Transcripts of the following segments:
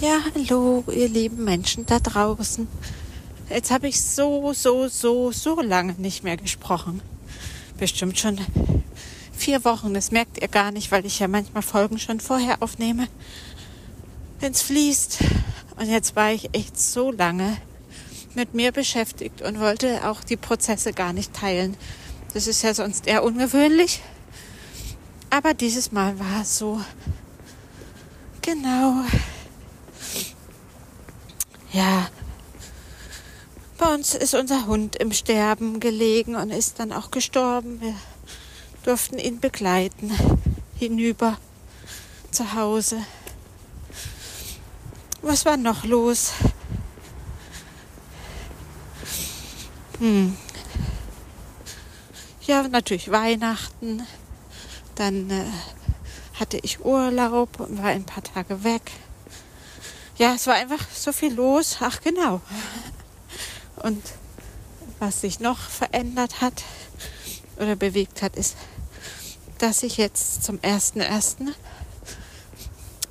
Ja, hallo, ihr lieben Menschen da draußen. Jetzt habe ich so, so, so, so lange nicht mehr gesprochen. Bestimmt schon vier Wochen. Das merkt ihr gar nicht, weil ich ja manchmal Folgen schon vorher aufnehme. Wenn es fließt. Und jetzt war ich echt so lange mit mir beschäftigt und wollte auch die Prozesse gar nicht teilen. Das ist ja sonst eher ungewöhnlich. Aber dieses Mal war es so. Genau. Ja, bei uns ist unser Hund im Sterben gelegen und ist dann auch gestorben. Wir durften ihn begleiten hinüber zu Hause. Was war noch los? Hm. Ja, natürlich Weihnachten. Dann äh, hatte ich Urlaub und war ein paar Tage weg ja, es war einfach so viel los. Ach genau. Und was sich noch verändert hat oder bewegt hat, ist, dass ich jetzt zum ersten ersten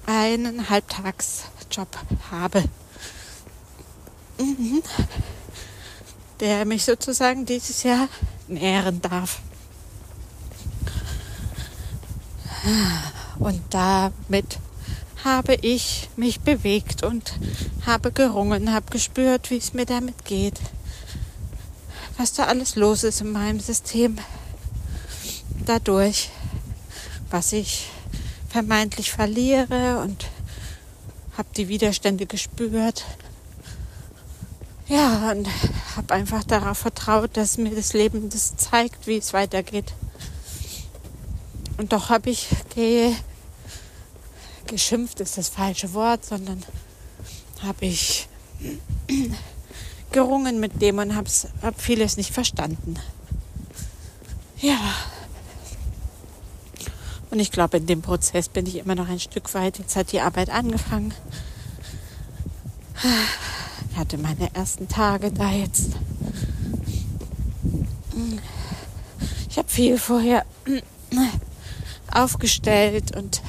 einen Halbtagsjob habe, mhm. der mich sozusagen dieses Jahr nähren darf. Und damit habe ich mich bewegt und habe gerungen, habe gespürt, wie es mir damit geht, was da alles los ist in meinem System, dadurch, was ich vermeintlich verliere und habe die Widerstände gespürt. Ja, und habe einfach darauf vertraut, dass mir das Leben das zeigt, wie es weitergeht. Und doch habe ich gehe geschimpft ist das falsche Wort, sondern habe ich gerungen mit dem und habe hab vieles nicht verstanden. Ja. Und ich glaube, in dem Prozess bin ich immer noch ein Stück weit. Jetzt hat die Arbeit angefangen. Ich hatte meine ersten Tage da jetzt. Ich habe viel vorher aufgestellt und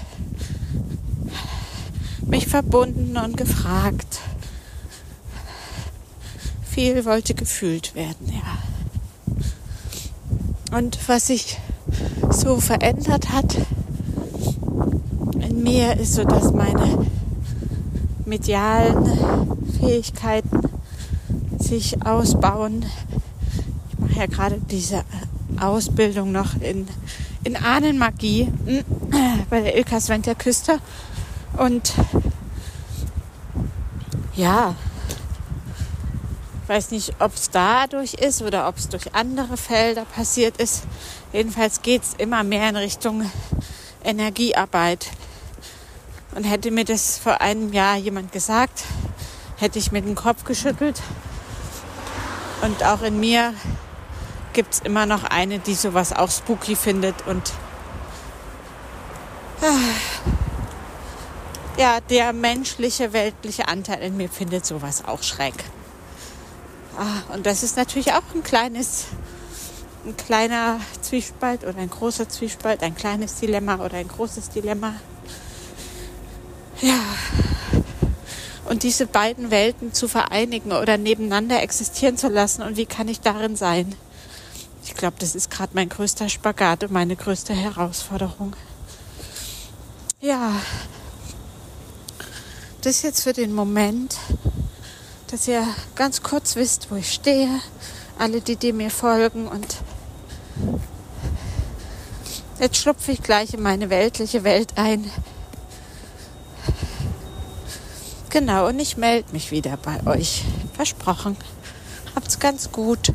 mich verbunden und gefragt. Viel wollte gefühlt werden, ja. Und was sich so verändert hat in mir, ist so, dass meine medialen Fähigkeiten sich ausbauen. Ich mache ja gerade diese Ausbildung noch in, in Ahnenmagie bei der Ilka Sventer Küster und ja, weiß nicht, ob es dadurch ist oder ob es durch andere Felder passiert ist. Jedenfalls geht es immer mehr in Richtung Energiearbeit. Und hätte mir das vor einem Jahr jemand gesagt, hätte ich mit dem Kopf geschüttelt. Und auch in mir gibt es immer noch eine, die sowas auch spooky findet und ah, ja, der menschliche, weltliche Anteil in mir findet sowas auch schräg. Ah, und das ist natürlich auch ein kleines, ein kleiner Zwiespalt oder ein großer Zwiespalt, ein kleines Dilemma oder ein großes Dilemma. Ja. Und diese beiden Welten zu vereinigen oder nebeneinander existieren zu lassen und wie kann ich darin sein? Ich glaube, das ist gerade mein größter Spagat und meine größte Herausforderung. Ja, das jetzt für den Moment, dass ihr ganz kurz wisst, wo ich stehe. Alle, die, die mir folgen. Und jetzt schlupfe ich gleich in meine weltliche Welt ein. Genau, und ich melde mich wieder bei euch. Versprochen. Habt's ganz gut.